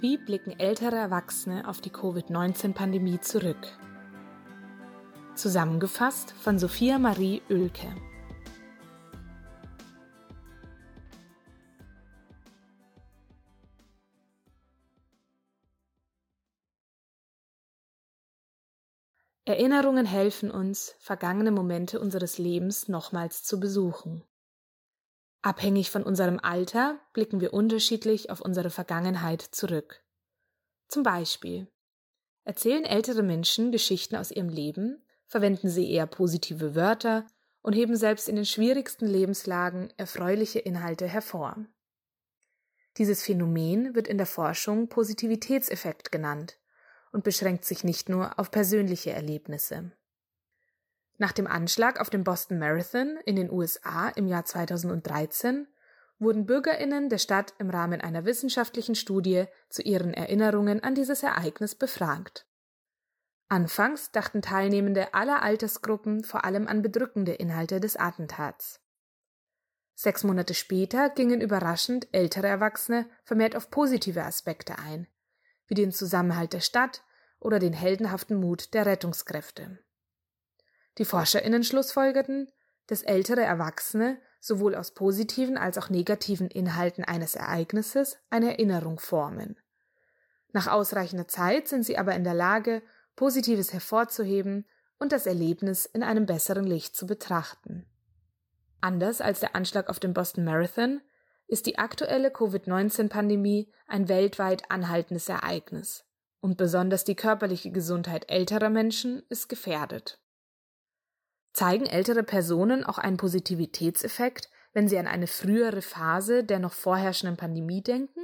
Wie blicken ältere Erwachsene auf die Covid-19-Pandemie zurück? Zusammengefasst von Sophia Marie Oelke. Erinnerungen helfen uns, vergangene Momente unseres Lebens nochmals zu besuchen. Abhängig von unserem Alter blicken wir unterschiedlich auf unsere Vergangenheit zurück. Zum Beispiel erzählen ältere Menschen Geschichten aus ihrem Leben, verwenden sie eher positive Wörter und heben selbst in den schwierigsten Lebenslagen erfreuliche Inhalte hervor. Dieses Phänomen wird in der Forschung Positivitätseffekt genannt und beschränkt sich nicht nur auf persönliche Erlebnisse. Nach dem Anschlag auf den Boston Marathon in den USA im Jahr 2013 wurden Bürgerinnen der Stadt im Rahmen einer wissenschaftlichen Studie zu ihren Erinnerungen an dieses Ereignis befragt. Anfangs dachten Teilnehmende aller Altersgruppen vor allem an bedrückende Inhalte des Attentats. Sechs Monate später gingen überraschend ältere Erwachsene vermehrt auf positive Aspekte ein, wie den Zusammenhalt der Stadt oder den heldenhaften Mut der Rettungskräfte. Die ForscherInnen schlussfolgerten, dass ältere Erwachsene sowohl aus positiven als auch negativen Inhalten eines Ereignisses eine Erinnerung formen. Nach ausreichender Zeit sind sie aber in der Lage, Positives hervorzuheben und das Erlebnis in einem besseren Licht zu betrachten. Anders als der Anschlag auf den Boston Marathon ist die aktuelle Covid-19-Pandemie ein weltweit anhaltendes Ereignis und besonders die körperliche Gesundheit älterer Menschen ist gefährdet. Zeigen ältere Personen auch einen Positivitätseffekt, wenn sie an eine frühere Phase der noch vorherrschenden Pandemie denken?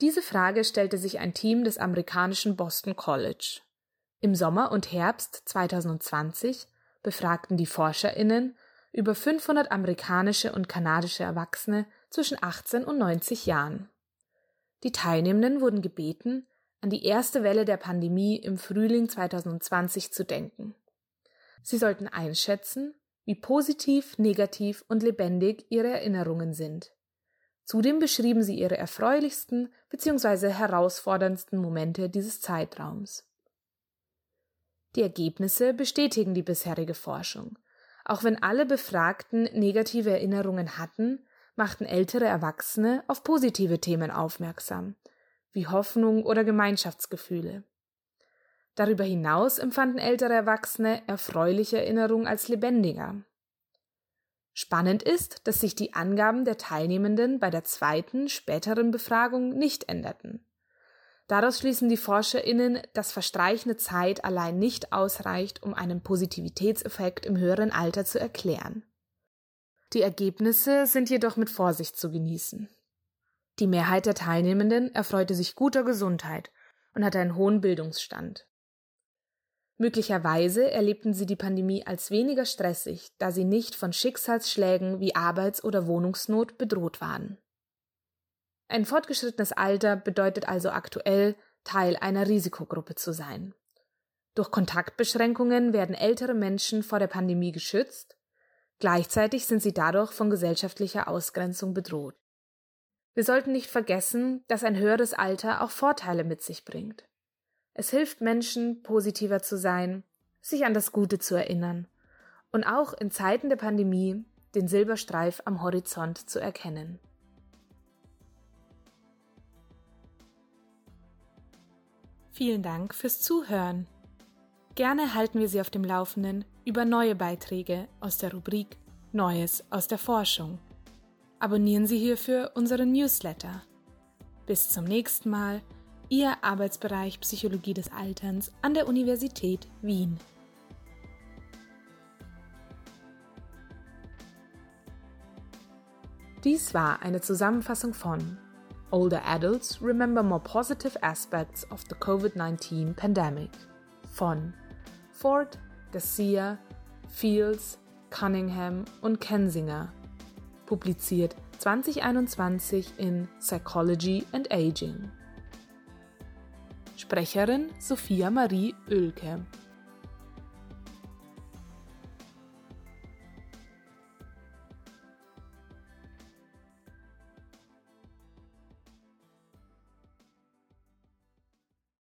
Diese Frage stellte sich ein Team des amerikanischen Boston College. Im Sommer und Herbst 2020 befragten die Forscherinnen über 500 amerikanische und kanadische Erwachsene zwischen 18 und 90 Jahren. Die Teilnehmenden wurden gebeten, an die erste Welle der Pandemie im Frühling 2020 zu denken. Sie sollten einschätzen, wie positiv, negativ und lebendig ihre Erinnerungen sind. Zudem beschrieben sie ihre erfreulichsten bzw. herausforderndsten Momente dieses Zeitraums. Die Ergebnisse bestätigen die bisherige Forschung. Auch wenn alle Befragten negative Erinnerungen hatten, machten ältere Erwachsene auf positive Themen aufmerksam, wie Hoffnung oder Gemeinschaftsgefühle. Darüber hinaus empfanden ältere Erwachsene erfreuliche Erinnerungen als lebendiger. Spannend ist, dass sich die Angaben der Teilnehmenden bei der zweiten, späteren Befragung nicht änderten. Daraus schließen die ForscherInnen, dass verstreichende Zeit allein nicht ausreicht, um einen Positivitätseffekt im höheren Alter zu erklären. Die Ergebnisse sind jedoch mit Vorsicht zu genießen. Die Mehrheit der Teilnehmenden erfreute sich guter Gesundheit und hatte einen hohen Bildungsstand. Möglicherweise erlebten sie die Pandemie als weniger stressig, da sie nicht von Schicksalsschlägen wie Arbeits- oder Wohnungsnot bedroht waren. Ein fortgeschrittenes Alter bedeutet also aktuell, Teil einer Risikogruppe zu sein. Durch Kontaktbeschränkungen werden ältere Menschen vor der Pandemie geschützt, gleichzeitig sind sie dadurch von gesellschaftlicher Ausgrenzung bedroht. Wir sollten nicht vergessen, dass ein höheres Alter auch Vorteile mit sich bringt. Es hilft Menschen, positiver zu sein, sich an das Gute zu erinnern und auch in Zeiten der Pandemie den Silberstreif am Horizont zu erkennen. Vielen Dank fürs Zuhören. Gerne halten wir Sie auf dem Laufenden über neue Beiträge aus der Rubrik Neues aus der Forschung. Abonnieren Sie hierfür unseren Newsletter. Bis zum nächsten Mal Ihr Arbeitsbereich Psychologie des Alterns an der Universität Wien. Dies war eine Zusammenfassung von Older Adults Remember More Positive Aspects of the COVID-19 Pandemic von Ford, Garcia, Fields, Cunningham und Kensinger. Publiziert 2021 in Psychology and Aging. Sprecherin Sophia Marie Oelke